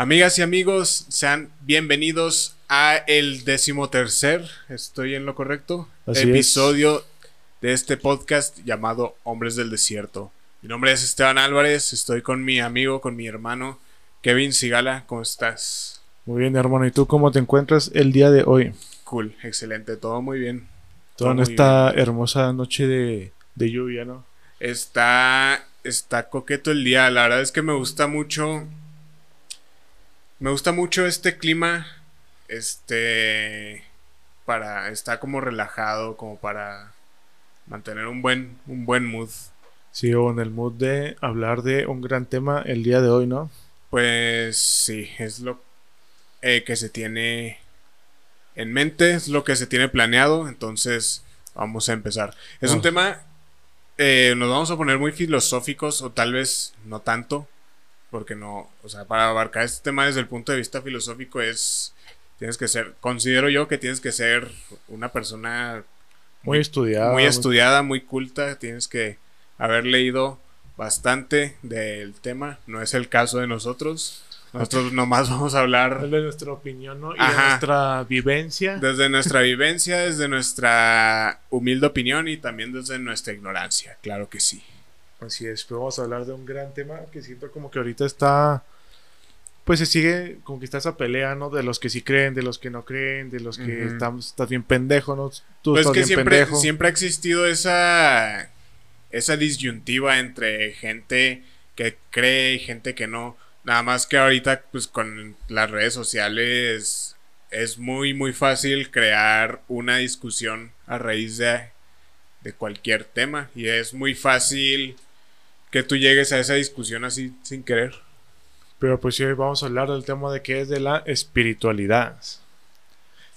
Amigas y amigos, sean bienvenidos a el decimotercer, estoy en lo correcto, Así episodio de este podcast llamado Hombres del Desierto. Mi nombre es Esteban Álvarez, estoy con mi amigo, con mi hermano Kevin Sigala, ¿cómo estás? Muy bien, hermano. ¿Y tú cómo te encuentras el día de hoy? Cool, excelente, todo muy bien. Toda muy esta hermosa noche de, de lluvia, ¿no? Está, está coqueto el día, la verdad es que me gusta mucho, me gusta mucho este clima, este, para, está como relajado, como para mantener un buen, un buen mood. Sí, o en el mood de hablar de un gran tema el día de hoy, ¿no? Pues sí, es lo eh, que se tiene en mente, es lo que se tiene planeado, entonces vamos a empezar. Es un Ah. tema, eh, nos vamos a poner muy filosóficos o tal vez no tanto, porque no, o sea, para abarcar este tema desde el punto de vista filosófico es, tienes que ser, considero yo que tienes que ser una persona Muy estudiada. muy estudiada, muy culta, tienes que haber leído bastante del tema, no es el caso de nosotros. Nosotros nomás vamos a hablar De nuestra opinión, ¿no? Y Ajá. de nuestra vivencia. desde nuestra vivencia, desde nuestra humilde opinión y también desde nuestra ignorancia, claro que sí. Así es, pero vamos a hablar de un gran tema que siento como que ahorita está. Pues se sigue como que está esa pelea, ¿no? De los que sí creen, de los que no creen, de los que están, estás bien pendejo, ¿no? Tú Pues estás que bien siempre, pendejo. siempre ha existido esa, esa disyuntiva entre gente que cree y gente que no. Nada más que ahorita, pues con las redes sociales, es muy, muy fácil crear una discusión a raíz de, de cualquier tema. Y es muy fácil que tú llegues a esa discusión así sin querer. Pero pues sí, hoy vamos a hablar del tema de qué es de la espiritualidad.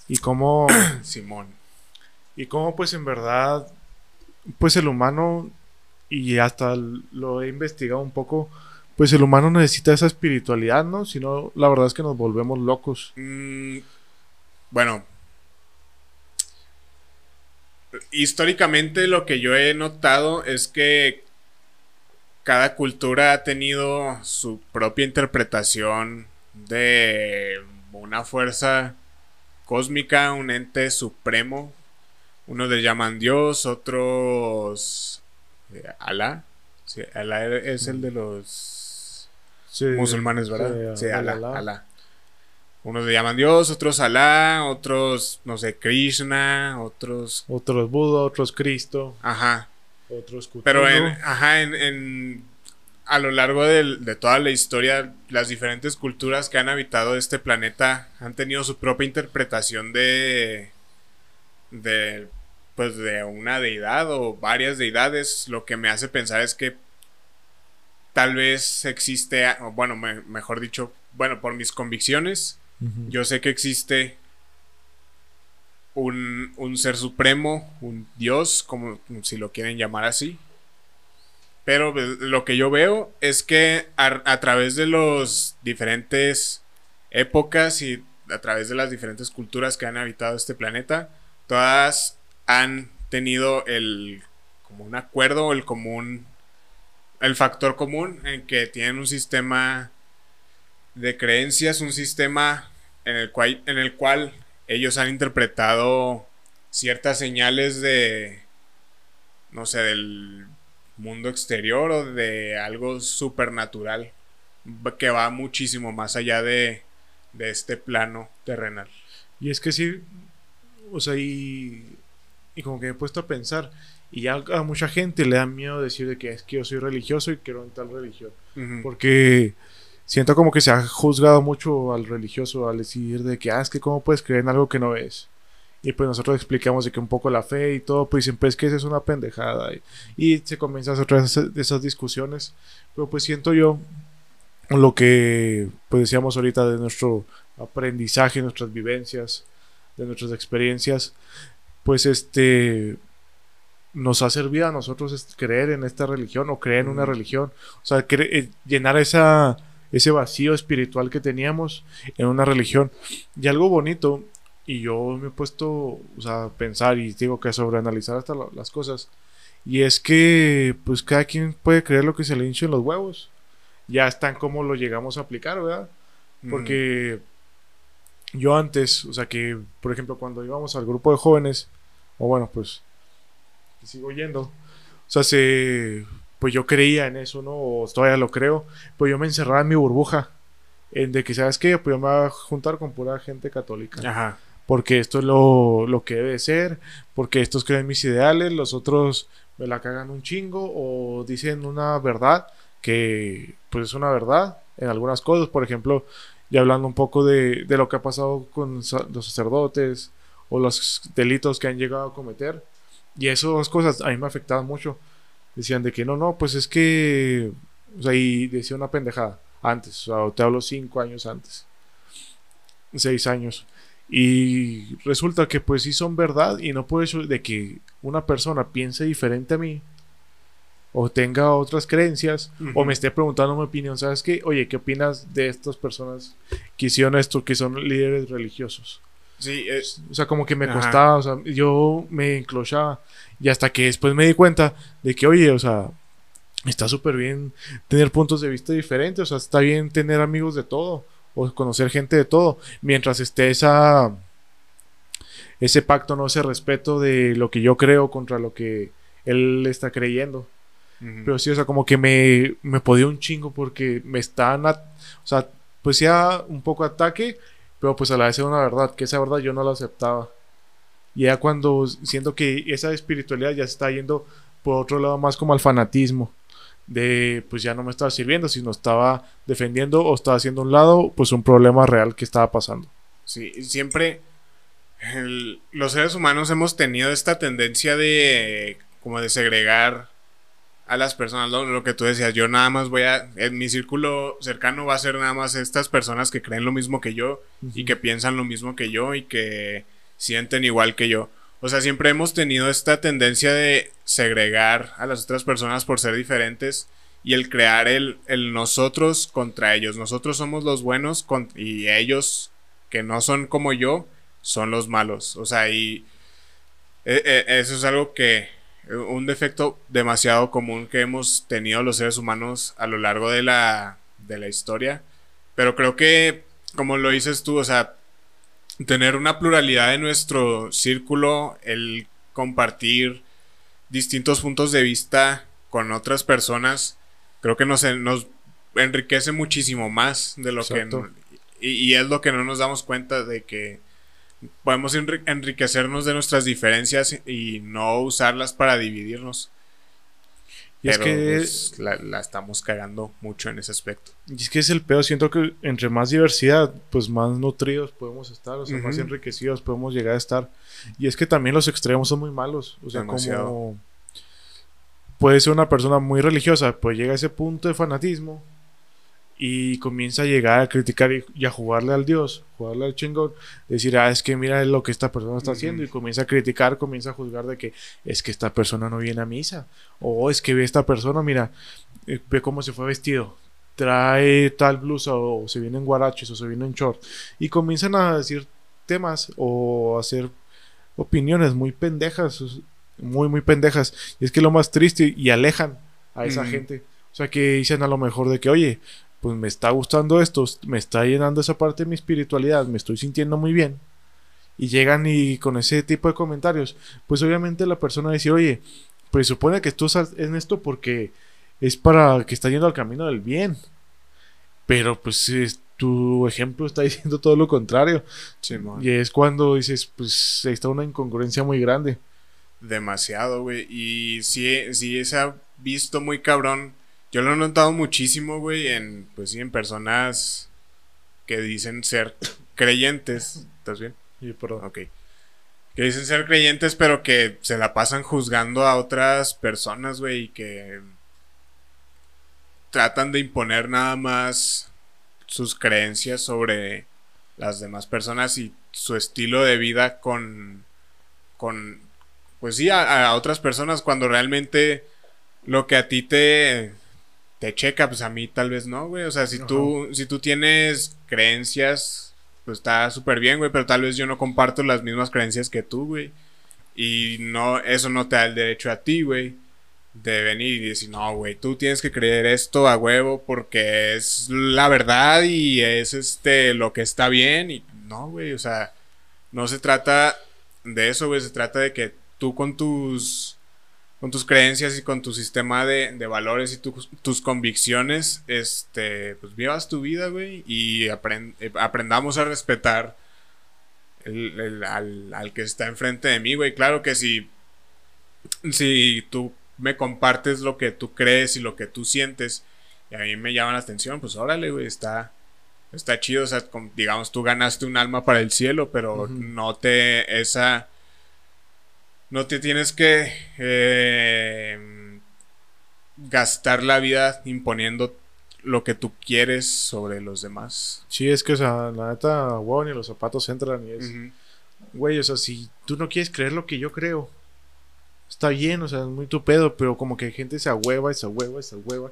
Y cómo, Simón. y cómo pues en verdad, pues el humano, y hasta lo he investigado un poco, pues el humano necesita esa espiritualidad, ¿no? Si no, la verdad es que nos volvemos locos. Mm, bueno. Históricamente lo que yo he notado es que cada cultura ha tenido su propia interpretación de una fuerza cósmica, un ente supremo. Unos le llaman Dios, otros eh, Alá. Sí, Alá es el de los Sí, musulmanes, ¿verdad? Sí, Alá, Alá. Alá. Unos le llaman Dios, otros Alá, otros, no sé, Krishna, otros... Otros Buda, otros Cristo, Ajá. Otros Cthulhu. Pero en, ajá, en, en- a lo largo del- de toda la historia, las diferentes culturas que han habitado este planeta han tenido su propia interpretación de... de pues de una deidad o varias deidades. Lo que me hace pensar es que tal vez existe, bueno, me- mejor dicho, bueno, por mis convicciones, yo sé que existe un, un ser supremo, un dios, como si lo quieren llamar así. Pero lo que yo veo es que a, través de los diferentes épocas y a través de las diferentes culturas que han habitado este planeta, todas han tenido el como un acuerdo, el común, el factor común en que tienen un sistema de creencias, un sistema en el cual, en el cual ellos han interpretado ciertas señales de, no sé, del mundo exterior o de algo supernatural que va muchísimo más allá de, de este plano terrenal. Y es que sí, o sea, y, y como que me he puesto a pensar, y ya a mucha gente le da miedo decir de que es que yo soy religioso y quiero en tal religión. Porque siento como que se ha juzgado mucho al religioso al decir de que, ah, es que cómo puedes creer en algo que no ves. Y pues nosotros explicamos de que un poco la fe y todo, pues siempre es que esa es una pendejada. Y, y se comienzan otra vez esas, esas discusiones. Pero pues siento yo lo que pues decíamos ahorita de nuestro aprendizaje, nuestras vivencias, de nuestras experiencias, pues este nos ha servido a nosotros es creer en esta religión o creer en una religión. O sea, eh, llenar esa, ese vacío espiritual que teníamos en una religión. Y algo bonito, y yo me he puesto o sea, a pensar y digo que sobreanalizar hasta la- las cosas, y es que pues cada quien puede creer lo que se le hinche en los huevos. Ya están como lo llegamos a aplicar, ¿verdad? Porque yo antes, o sea que, por ejemplo, cuando íbamos al grupo de jóvenes, o bueno, pues, sigo yendo, o sea, se, pues yo creía en eso, ¿no? O todavía lo creo, pues yo me encerraba en mi burbuja, en de que, ¿sabes qué? Pues yo me voy a juntar con pura gente católica. Ajá. Porque esto es lo, lo que debe ser, porque estos creen mis ideales, los otros me la cagan un chingo o dicen una verdad que pues es una verdad en algunas cosas, por ejemplo, ya hablando un poco de, de lo que ha pasado con los sacerdotes o los delitos que han llegado a cometer. Y esas cosas a mí me afectaban mucho. Decían de que no, no, pues es que. O sea, y decía una pendejada antes. O sea, te hablo cinco años antes. Seis años. Y resulta que pues sí son verdad y no puede ser de que una persona piense diferente a mí o tenga otras creencias o me esté preguntando mi opinión, ¿sabes qué? Oye, ¿qué opinas de estas personas que hicieron esto, que son líderes religiosos? Sí, o sea, como que me costaba, o sea, yo me enclochaba y hasta que después me di cuenta de que, oye, o sea, está súper bien tener puntos de vista diferentes, o sea, está bien tener amigos de todo o conocer gente de todo, mientras esté esa ese pacto, no ese respeto de lo que yo creo contra lo que él está creyendo. Pero sí, o sea, como que me, me podía un chingo porque me están, o sea, pues ya un poco ataque, pero pues a la vez era una verdad, que esa verdad yo no la aceptaba. Y ya cuando siento que esa espiritualidad ya se está yendo por otro lado más como al fanatismo de pues ya no me estaba sirviendo, sino estaba defendiendo o estaba haciendo un lado, pues un problema real que estaba pasando. Sí, siempre los seres humanos hemos tenido esta tendencia de como de segregar a las personas, lo, que tú decías, yo nada más voy a, en mi círculo cercano va a ser nada más estas personas que creen lo mismo que yo y que piensan lo mismo que yo y que sienten igual que yo. O sea, siempre hemos tenido esta tendencia de segregar a las otras personas por ser diferentes y el crear el, el nosotros contra ellos. Nosotros somos los buenos y ellos que no son como yo son los malos. O sea, y e, e, eso es algo que, un defecto demasiado común que hemos tenido los seres humanos a lo largo de la, de la historia. Pero creo que, como lo dices tú, o sea, tener una pluralidad en nuestro círculo, el compartir distintos puntos de vista con otras personas, creo que nos, nos enriquece muchísimo más de lo que... Y, y, es lo que no nos damos cuenta de que podemos enriquecernos de nuestras diferencias y no usarlas para dividirnos. Y es que pues, la, estamos cagando mucho en ese aspecto. Y es que es el peor. Siento que entre más diversidad, pues más nutridos podemos estar, o sea, más enriquecidos podemos llegar a estar. Y es que también los extremos son muy malos. O sea, como puede ser una persona muy religiosa, pues llega a ese punto de fanatismo y comienza a llegar a criticar y, a jugarle al Dios, jugarle al chingón, decir, ah, es que mira lo que esta persona está haciendo y comienza a criticar, comienza a juzgar de que es que esta persona no viene a misa, o es que ve esta persona, mira, eh, ve cómo se fue vestido, trae tal blusa o se viene en guaraches o se viene en short y comienzan a decir temas o a hacer opiniones muy pendejas, muy, muy pendejas. Y es que lo más triste y alejan a esa gente. O sea, que dicen a lo mejor de que, oye, pues me está gustando esto, me está llenando esa parte de mi espiritualidad, me estoy sintiendo muy bien. Y llegan y con ese tipo de comentarios, pues obviamente la persona dice, oye, pues supone que tú estás en esto porque es para que está yendo al camino del bien. Pero pues tu ejemplo está diciendo todo lo contrario. y es cuando dices, pues ahí está una incongruencia muy grande. Demasiado, güey. Y sí, sí se ha visto muy cabrón yo lo he notado muchísimo, güey, en, pues sí, en personas que dicen ser creyentes. ¿Estás bien? Sí, perdón. Ok. Que dicen ser creyentes, pero que se la pasan juzgando a otras personas, güey, y que tratan de imponer nada más sus creencias sobre las demás personas y su estilo de vida con, con pues sí, a otras personas cuando realmente lo que a ti te, te checa, pues a mí tal vez no, güey. O sea, si tú, si tú tienes creencias, pues está súper bien, güey, pero tal vez yo no comparto las mismas creencias que tú, güey. Y no, eso no te da el derecho a ti, güey, de venir y decir, no, güey, tú tienes que creer esto a huevo porque es la verdad y es este lo que está bien. Y no, güey, o sea, no se trata de eso, güey, se trata de que tú con tus con tus creencias y con tu sistema de, valores y tus convicciones, este, pues vivas tu vida, güey, y eh, aprendamos a respetar al, al, que está enfrente de mí, güey. Claro que si, si tú me compartes lo que tú crees y lo que tú sientes y a mí me llama la atención, pues órale, güey, está, está chido. O sea, digamos, tú ganaste un alma para el cielo, pero no te, esa, no te tienes que eh, gastar la vida imponiendo lo que tú quieres sobre los demás. Sí, es que, o sea, la neta, wow, ni los zapatos entran y es... Güey, o sea, si tú no quieres creer lo que yo creo, está bien, o sea, es muy tu pedo, pero como que gente se ahueva, se ahueva, se ahueva.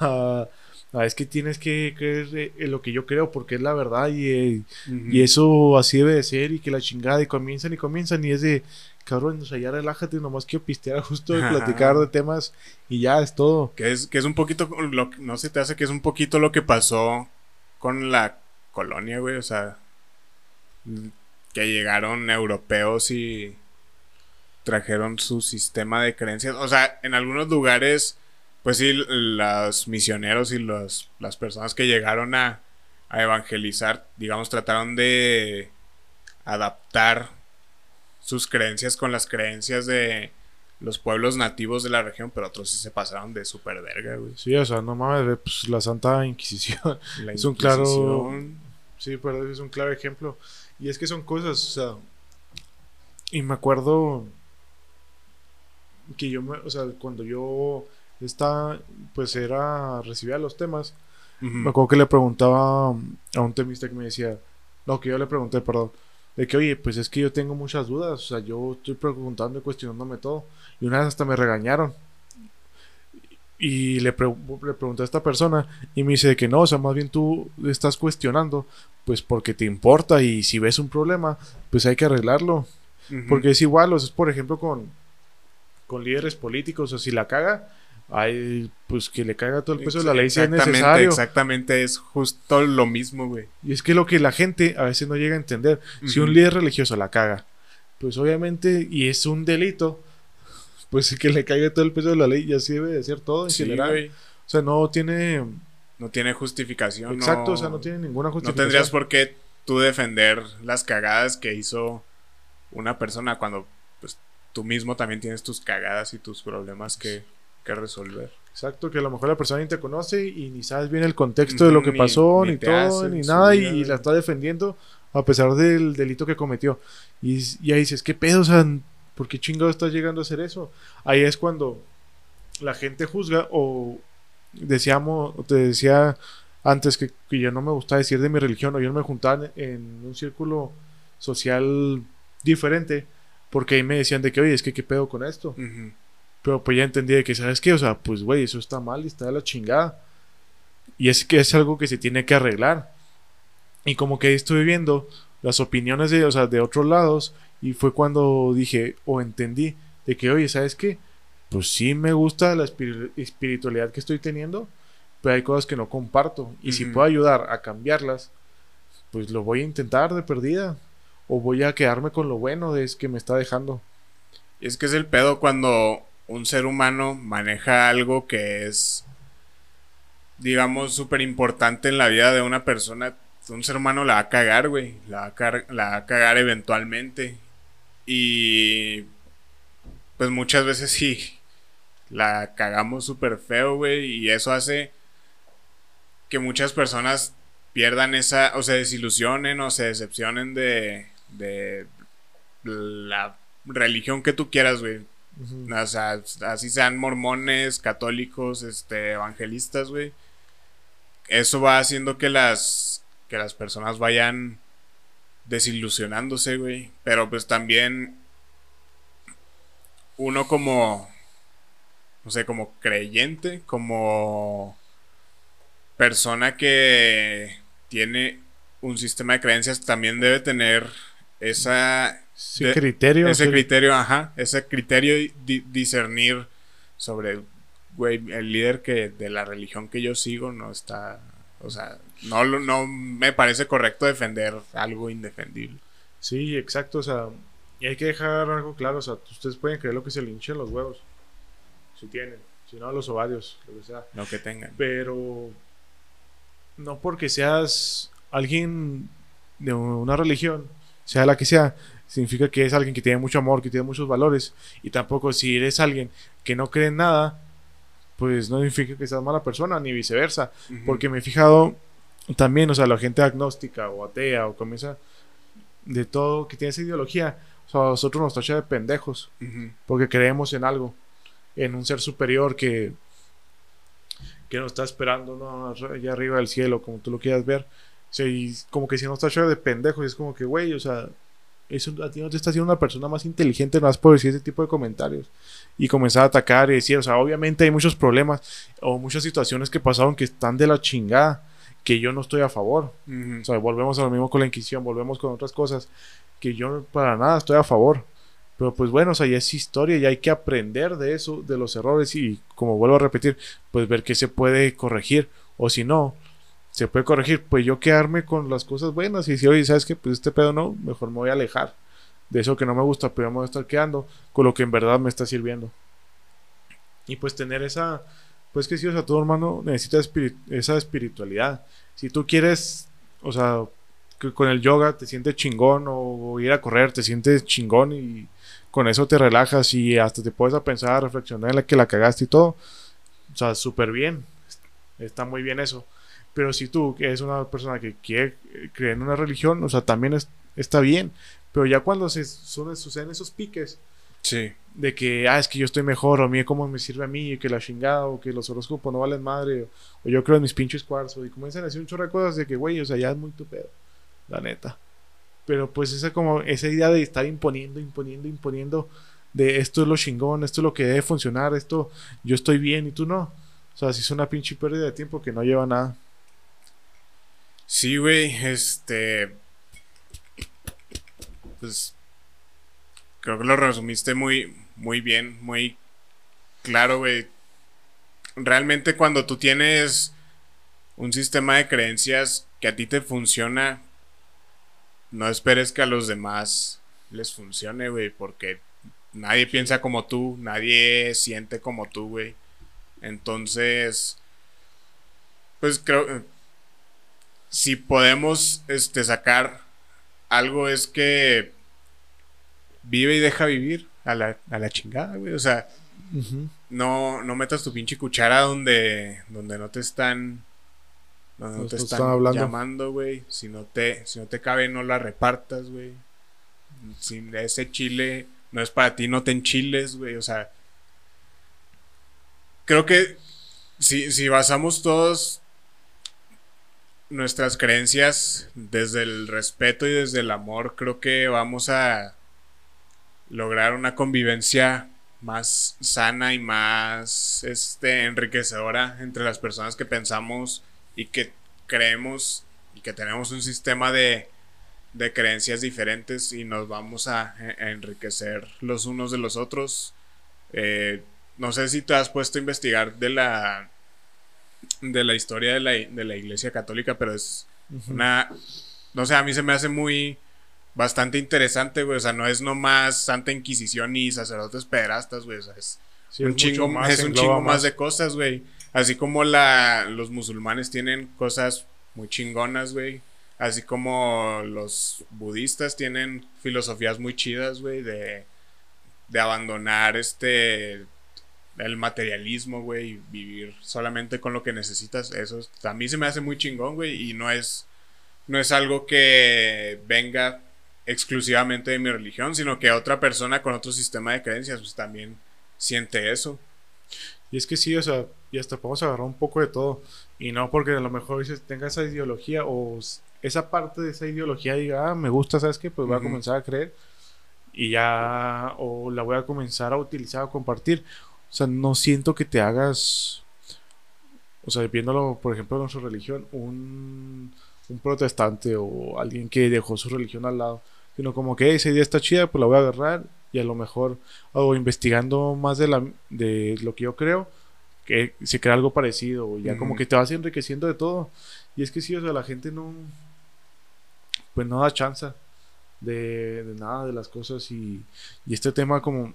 Ah, es que tienes que creer en lo que yo creo porque es la verdad y, eh, y eso así debe de ser y que la chingada y comienzan y comienzan y es de, cabrón, o sea, ya relájate, nomás quiero pistear justo de platicar de temas y ya es todo. Que es, que es un poquito, lo, no se te hace que es un poquito lo que pasó con la colonia, güey, o sea, que llegaron europeos y trajeron su sistema de creencias. O sea, en algunos lugares, pues sí, los misioneros y los, las personas que llegaron a, a evangelizar, digamos, trataron de adaptar sus creencias con las creencias de los pueblos nativos de la región, pero otros sí se pasaron de super verga, güey. Sí, o sea, no mames, pues la Santa Inquisición es un claro. Sí, pero es un claro ejemplo. Y es que son cosas, o sea. Y me acuerdo que yo, me, o sea, cuando yo estaba, pues era, recibía los temas, me acuerdo que le preguntaba a un temista que me decía, no, que yo le pregunté, perdón, de que, oye, pues es que yo tengo muchas dudas, o sea, yo estoy preguntando y cuestionándome todo, y una vez hasta me regañaron. Y le, le pregunté a esta persona y me dice que no, o sea, más bien tú estás cuestionando, pues porque te importa y si ves un problema, pues hay que arreglarlo. Porque es igual, o sea, es por ejemplo con, con líderes políticos, o si la caga, hay pues que le caiga todo el peso de la ley si es necesario. Exactamente, es justo lo mismo, güey. Y es que lo que la gente a veces no llega a entender, si un líder religioso la caga, pues obviamente, y es un delito, pues que le caiga todo el peso de la ley y así debe de ser todo en general. O sea, no tiene... No tiene justificación. Exacto, o sea, no tiene ninguna justificación. No tendrías por qué tú defender las cagadas que hizo una persona cuando tú mismo también tienes tus cagadas y tus problemas que, resolver. Exacto, que a lo mejor la persona ni te conoce y ni sabes bien el contexto de lo que pasó, ni, todo, ni nada, y, la está defendiendo a pesar del delito que cometió. Y, y ahí dices, ¿qué pedo? O sea, ¿por qué chingado estás llegando a hacer eso? Ahí es cuando la gente juzga o decíamos, te decía antes que, que yo no me gustaba decir de mi religión o yo no me juntaba en un círculo social diferente porque ahí me decían de que, oye, es que qué pedo con esto. Pero pues ya entendí de que, ¿sabes qué? O sea, pues, güey, eso está mal y está de la chingada. Y es que es algo que se tiene que arreglar. Y como que ahí estuve viendo las opiniones de, o sea, de otros lados. Y fue cuando dije, o entendí, de que, oye, ¿sabes qué? Pues sí me gusta la espiritualidad que estoy teniendo, pero hay cosas que no comparto. Y si puedo ayudar a cambiarlas, pues lo voy a intentar de perdida o voy a quedarme con lo bueno de es que me está dejando. Y es que es el pedo cuando un ser humano maneja algo que es, digamos, súper importante en la vida de una persona. Un ser humano la va a cagar, güey. La, la va a cagar eventualmente. Y pues muchas veces sí, la cagamos súper feo, güey. Y eso hace que muchas personas pierdan esa, o se desilusionen o se decepcionen de, de la religión que tú quieras, güey. O sea, así sean mormones, católicos, este, evangelistas, güey. Eso va haciendo que las, que las personas vayan desilusionándose, güey. Pero pues también uno como, no sé, como creyente, como persona que tiene un sistema de creencias, también debe tener esa ese criterio ese criterio ajá ese criterio discernir sobre, güey, el líder que de la religión que yo sigo no está, o sea, no, no me parece correcto defender algo indefendible. Sí, exacto, o sea, y hay que dejar algo claro, o sea, ustedes pueden creer lo que se le hinchen los huevos, si tienen, si no los ovarios, lo que sea. Lo que tengan. Pero no porque seas alguien de una religión, sea la que sea, significa que es alguien que tiene mucho amor, que tiene muchos valores. Y tampoco si eres alguien que no cree en nada, pues no significa que seas mala persona, ni viceversa. Porque me he fijado también, o sea, la gente agnóstica o atea o comienza de todo que tiene esa ideología, o sea, a nosotros nos tacha de pendejos, porque creemos en algo, en un ser superior que, que nos está esperando ¿no? allá arriba del cielo, como tú lo quieras ver. Y como que si nos tacha de pendejos, es como que, güey, o sea, eso a ti no te está haciendo una persona más inteligente, no has por decir ese tipo de comentarios y comenzar a atacar y decir, o sea, obviamente hay muchos problemas o muchas situaciones que pasaron que están de la chingada, que yo no estoy a favor. O sea, volvemos a lo mismo con la Inquisición, volvemos con otras cosas que yo para nada estoy a favor. Pero pues bueno, o sea, ya es historia y hay que aprender de eso, de los errores y como vuelvo a repetir, pues ver qué se puede corregir o si no, se puede corregir, pues yo quedarme con las cosas buenas y si oye, ¿sabes qué? Pues este pedo no, mejor me voy a alejar de eso que no me gusta, pero me voy a estar quedando con lo que en verdad me está sirviendo. Y pues tener esa, pues que sí, o sea, todo hermano necesita esa espiritualidad. Si tú quieres, o sea, que con el yoga te sientes chingón o ir a correr te sientes chingón y con eso te relajas y hasta te puedes a pensar, a reflexionar en la que la cagaste y todo. O sea, súper bien. Está muy bien eso. Pero si tú eres una persona que quiere creer en una religión, o sea, también está bien. Pero ya cuando se suceden esos piques, sí. de que, ah, es que yo estoy mejor, o mí cómo me sirve a mí, y que la chingada, o que los horóscopos no valen madre, o, yo creo en mis pinches cuarzos, y comienzan a decir un chorro de cosas de que, güey, o sea, ya es muy tu pedo, la neta. Pero pues esa como, esa idea de estar imponiendo, imponiendo, imponiendo, de esto es lo chingón, esto es lo que debe funcionar, esto, yo estoy bien y tú no. O sea, si es una pinche pérdida de tiempo que no lleva nada. Sí, güey, este. Pues. Creo que lo resumiste muy, muy bien, muy claro, güey. Realmente cuando tú tienes un sistema de creencias que a ti te funciona, no esperes que a los demás les funcione, güey, porque nadie piensa como tú, nadie siente como tú, güey. Entonces, pues creo, si podemos este, sacar algo es que vive y deja vivir a la, a la chingada, güey. O sea, no, no metas tu pinche cuchara donde, donde no te están, donde no, te están, llamando, güey. Si no te, si no te cabe, no la repartas, güey. Si ese chile no es para ti, no te enchiles, güey. O sea, creo que si, si basamos todos nuestras creencias desde el respeto y desde el amor, creo que vamos a lograr una convivencia más sana y más este, enriquecedora entre las personas que pensamos y que creemos y que tenemos un sistema de, de creencias diferentes y nos vamos a, enriquecer los unos de los otros. Eh, no sé si te has puesto a investigar de la de la historia de la, de la Iglesia Católica, pero es una... No sé, a mí se me hace muy... Bastante interesante, güey. O sea, no es nomás Santa Inquisición y sacerdotes pederastas, güey. O sea, es, un, chingo, más, es un chingo más. de cosas, güey. Así como la, los musulmanes tienen cosas muy chingonas, güey. Así como los budistas tienen filosofías muy chidas, güey, de, de abandonar este el materialismo, güey, vivir solamente con lo que necesitas, eso a mí se me hace muy chingón, güey, y no es, no es algo que venga exclusivamente de mi religión, sino que otra persona con otro sistema de creencias, pues también siente eso. Y es que sí, o sea, y hasta podemos agarrar un poco de todo, y no porque a lo mejor dices, tenga esa ideología o esa parte de esa ideología diga, ah, me gusta, ¿sabes qué? Pues voy a comenzar a creer y ya, o la voy a comenzar a utilizar, a compartir o sea, no siento que te hagas, o sea, viéndolo, por ejemplo, en nuestra religión, un, un protestante o alguien que dejó su religión al lado, sino como que esa idea está chida, pues la voy a agarrar y a lo mejor, o investigando más de, la, de lo que yo creo, que se crea algo parecido, o ya como que te vas enriqueciendo de todo. Y es que sí, o sea, la gente no, pues no da chance de, de nada de las cosas y, y este tema como,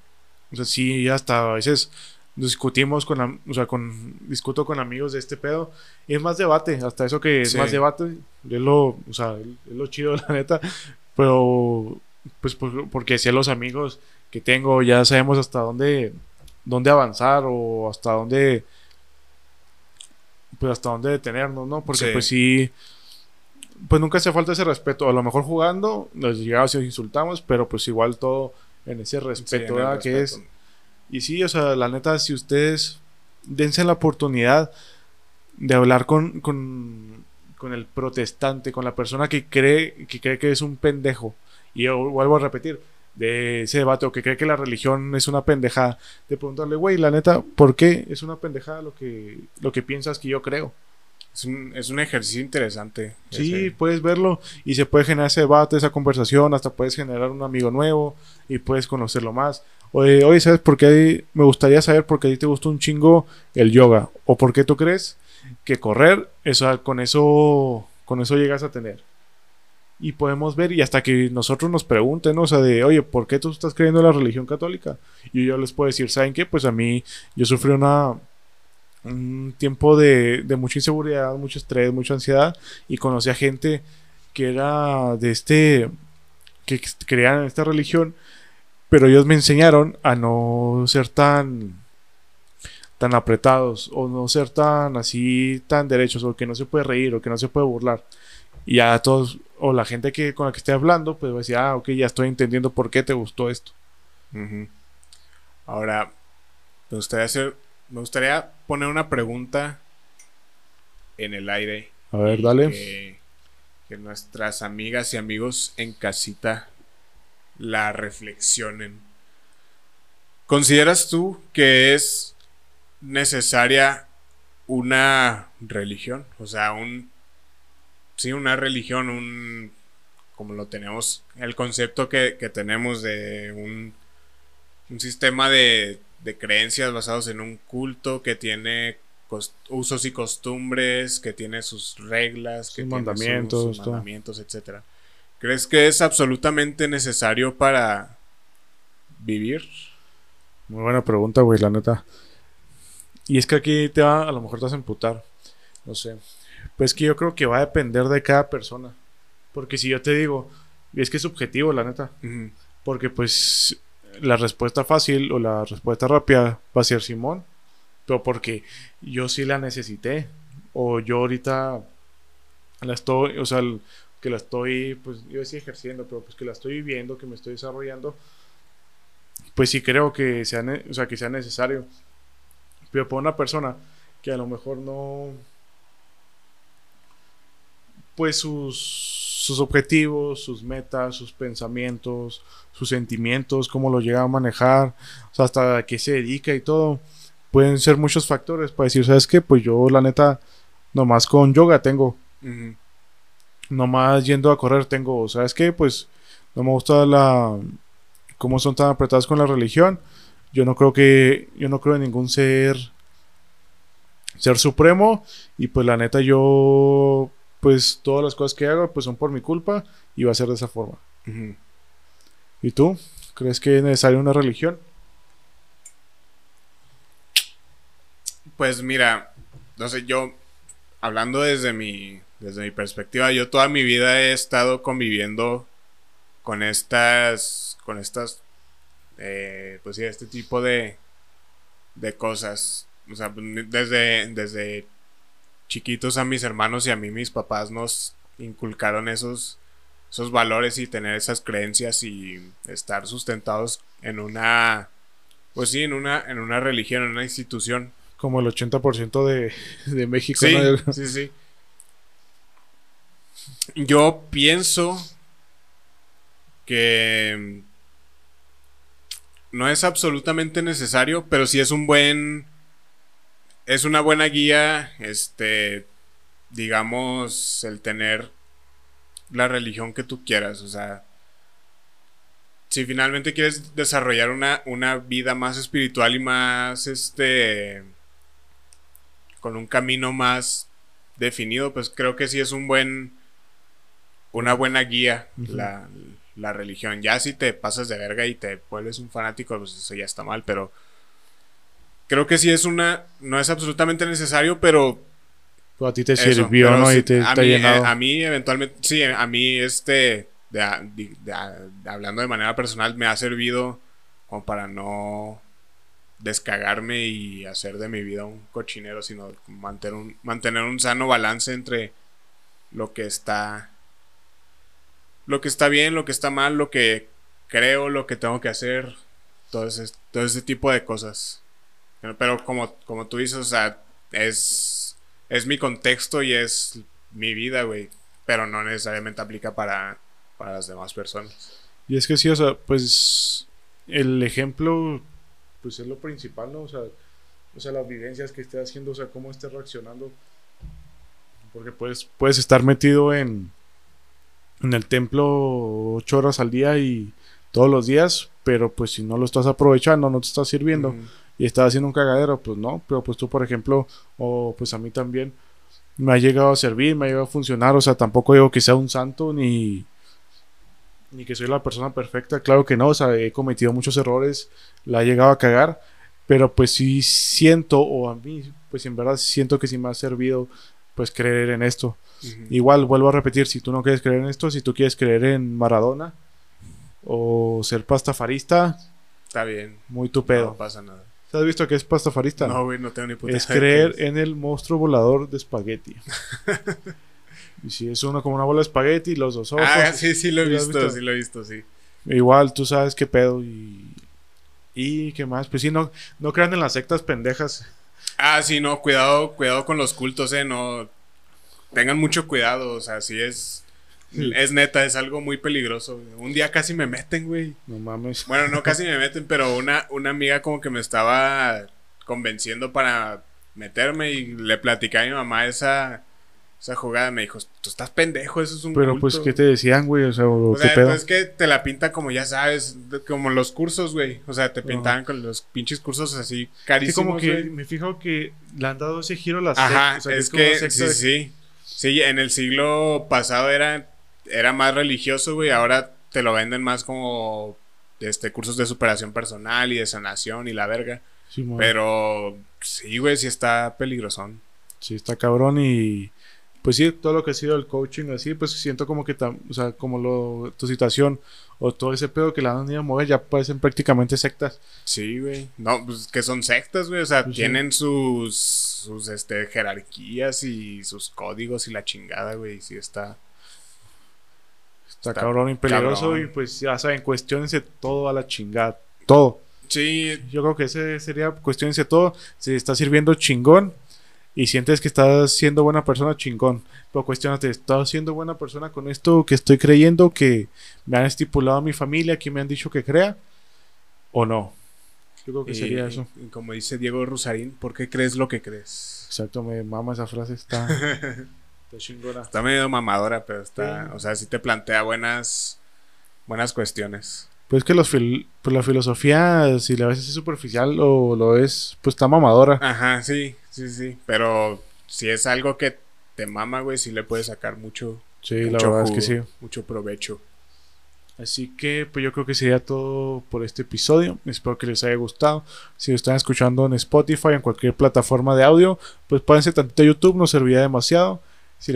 o sea, sí, hasta a veces discutimos con, o sea, con, discuto con amigos de este pedo y es más debate, hasta eso que es Sí. más debate, es lo, o sea, es lo chido la neta, pero pues por- porque si a los amigos que tengo ya sabemos hasta dónde, dónde avanzar o hasta dónde, pues hasta dónde detenernos, ¿no? Porque Sí. pues sí, pues nunca hace falta ese respeto. A lo mejor jugando, nos llegamos y nos insultamos, pero pues igual todo en ese Sí, respeto. Que es. Y sí, o sea, la neta, si ustedes dense la oportunidad de hablar con, con, con el protestante, con la persona que cree, que cree que es un pendejo. Y yo vuelvo a repetir, de ese debate, o que cree que la religión es una pendejada, de preguntarle, güey, la neta, ¿por qué es una pendejada lo que, lo que piensas que yo creo? Es un, es un ejercicio interesante. Sí, ese. puedes verlo y se puede generar ese debate, esa conversación, hasta puedes generar un amigo nuevo y puedes conocerlo más. Oye, oye, ¿sabes por qué? Me gustaría saber por qué a ti te gusta un chingo el yoga o por qué tú crees que correr, eso, con eso, con eso llegas a tener. Y podemos ver y hasta que nosotros nos pregunten, ¿no? o sea, de, oye, ¿por qué tú estás creyendo en la religión católica? Y yo les puedo decir, ¿saben qué? Pues a mí, yo sufrí una, un tiempo de, de mucha inseguridad, mucho estrés, mucha ansiedad y conocí a gente que era de este, que creían en esta religión, pero ellos me enseñaron a no ser tan tan apretados o no ser tan así tan derechos o que no se puede reír o que no se puede burlar y a todos o la gente que con la que esté hablando pues va a decir ah ok ya estoy entendiendo por qué te gustó esto. Ahora, me gustaría hacer, me gustaría poner una pregunta en el aire. a ver dale Que, que nuestras amigas y amigos en casita la reflexionen. ¿Consideras tú que es necesaria una religión? O sea, un... Sí, una religión, un... Como lo tenemos, el concepto que, que tenemos de un, un sistema de, de creencias basados en un culto que tiene usos y costumbres, que tiene sus reglas, que Sus tiene mandamientos, sus, mandamientos, etcétera. ¿Crees que es absolutamente necesario para vivir? Muy buena pregunta, güey, la neta. Y es que aquí te va, a lo mejor te vas a emputar. No sé. Pues que yo creo que va a depender de cada persona. Porque si yo te digo, y es que es subjetivo, la neta. Porque pues la respuesta fácil o la respuesta rápida va a ser Simón. Pero porque yo sí la necesité. O yo ahorita la estoy, o sea, que la estoy, pues yo decía ejerciendo, pero pues que la estoy viviendo, que me estoy desarrollando. Pues sí creo que sea, o sea, que sea necesario. Pero para una persona que a lo mejor no, pues sus, sus objetivos, sus metas, sus pensamientos, sus sentimientos, cómo lo llega a manejar, o sea, hasta a qué se dedica y todo. Pueden ser muchos factores para decir, ¿sabes qué? Pues yo, la neta, nomás con yoga tengo, Ujú. nomás yendo a correr tengo, ¿sabes qué? Pues no me gusta la. cómo son tan apretados con la religión. Yo no creo que. Yo no creo en ningún ser. ser supremo. Y pues la neta, yo. Pues todas las cosas que hago, pues son por mi culpa. Y va a ser de esa forma. ¿Y tú? ¿Crees que es necesaria una religión? Pues mira, no sé, yo hablando desde mi desde mi perspectiva, yo toda mi vida he estado conviviendo con estas con estas eh, pues sí, este tipo de de cosas, o sea, desde desde chiquitos a mis hermanos y a mí mis papás nos inculcaron esos esos valores y tener esas creencias y estar sustentados en una pues sí, en una en una religión, en una institución Como el 80% de, de México. Sí, ¿no? sí, sí. Yo pienso que no es absolutamente necesario, pero sí es un buen es una buena guía, este digamos el tener la religión que tú quieras, o sea, si finalmente quieres desarrollar una, una vida más espiritual y más, este, con un camino más definido, pues creo que sí es un buen, una buena guía la, la religión. Ya si te pasas de verga y te vuelves un fanático, pues eso ya está mal, pero creo que sí es una, no es absolutamente necesario, pero... Pues a ti te sirvió, ¿no? y te, a, mí, eh, a mí, eventualmente, sí, a mí, este, hablando de manera personal, me ha servido como para no descagarme y hacer de mi vida un cochinero, sino mantener un, mantener un sano balance entre lo que está lo que está bien, lo que está mal, lo que creo, lo que tengo que hacer, todo ese, todo ese tipo de cosas. Pero como, como tú dices, o sea, es, es mi contexto y es mi vida, güey. Pero no necesariamente aplica para, para las demás personas. Y es que sí, o sea, pues el ejemplo, pues es lo principal, ¿no? O sea, o sea las vivencias que esté haciendo, o sea, cómo esté reaccionando. Porque puedes, puedes estar metido en, en el templo ocho horas al día y todos los días, pero pues si no lo estás aprovechando, no te está sirviendo y estás haciendo un cagadero, pues no, pero pues tú por ejemplo, o pues a mí también me ha llegado a servir, me ha llegado a funcionar, o sea, tampoco digo que sea un santo ni ni que soy la persona perfecta, claro que no, o sea, he cometido muchos errores, la he llegado a cagar, pero pues sí siento, o a mí, pues en verdad siento que sí me ha servido, pues creer en esto. Igual, vuelvo a repetir, si tú no quieres creer en esto, si tú quieres creer en Maradona o ser pastafarista, está bien. Muy tu pedo. No pasa nada. ¿Has visto que es pastafarista? No, güey, no tengo ni puta Es creer en el monstruo volador de espagueti. y si es uno como una bola de espagueti, los dos ojos. Ah, sí, sí lo he visto, sí lo he visto, sí. Igual, tú sabes qué pedo y... ¿Y qué más? Pues sí, no, no crean en las sectas pendejas. Ah, sí, no, cuidado, cuidado con los cultos, eh, no tengan mucho cuidado, o sea, si es... Es neta, es algo muy peligroso. Un día casi me meten, güey. No mames. Bueno, no casi me meten, pero una, una amiga como que me estaba convenciendo para meterme y le platicé a mi mamá esa, esa jugada. Me dijo, tú estás pendejo, eso es un Pero pues, ¿qué te decían, güey? O sea, o sea pues, es que te la pinta como ya sabes, como los cursos, güey. O sea, te pintaban con los pinches cursos así carísimos, Sí, como que me fijo que le han dado ese giro a las Ajá, es, que, sí, sí. Sí, en el siglo pasado era, era más religioso, güey. Ahora te lo venden más como este, cursos de superación personal y de sanación y la verga. Pero sí, güey, sí está peligrosón. Sí, está cabrón y pues sí, todo lo que ha sido el coaching así, pues siento como que, o sea, como lo, tu situación o todo ese pedo que la han ido a mover ya parecen prácticamente sectas. Sí, güey. No, pues que son sectas, güey. O sea, pues tienen sus, sus este, jerarquías y sus códigos y la chingada, güey. Sí está... Está, cabrón y peligroso y pues ya saben, cuestionense todo a la chingada. Todo. Sí. Yo creo que ese sería cuestionense todo. Si está sirviendo chingón, y sientes que estás siendo buena persona, chingón. Pero cuestionate, ¿estás siendo buena persona con esto que estoy creyendo, que me han estipulado a mi familia, que me han dicho que crea? ¿O no? Yo creo que sería eso. Como dice Diego Rosarín, ¿por qué crees lo que crees? Exacto, me mama esa frase, está, está chingona. Está medio mamadora, pero está, o sea, sí te plantea buenas, buenas cuestiones. Pues que los pues la filosofía, si la ves así superficial o lo ves, pues está mamadora. Ajá, sí, sí, sí. Pero si es algo que te mama, güey, sí le puedes sacar mucho. Sí, la verdad es que sí. Mucho provecho. Así que, pues yo creo que sería todo por este episodio. Espero que les haya gustado. Si lo están escuchando en Spotify, en cualquier plataforma de audio, pues pónganse tantito a YouTube, nos serviría demasiado. Si,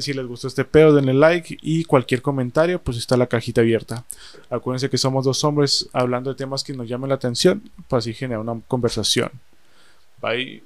si les gustó este pedo, denle like y cualquier comentario, pues está la cajita abierta. Acuérdense que somos dos hombres hablando de temas que nos llamen la atención, para así generar una conversación. Bye.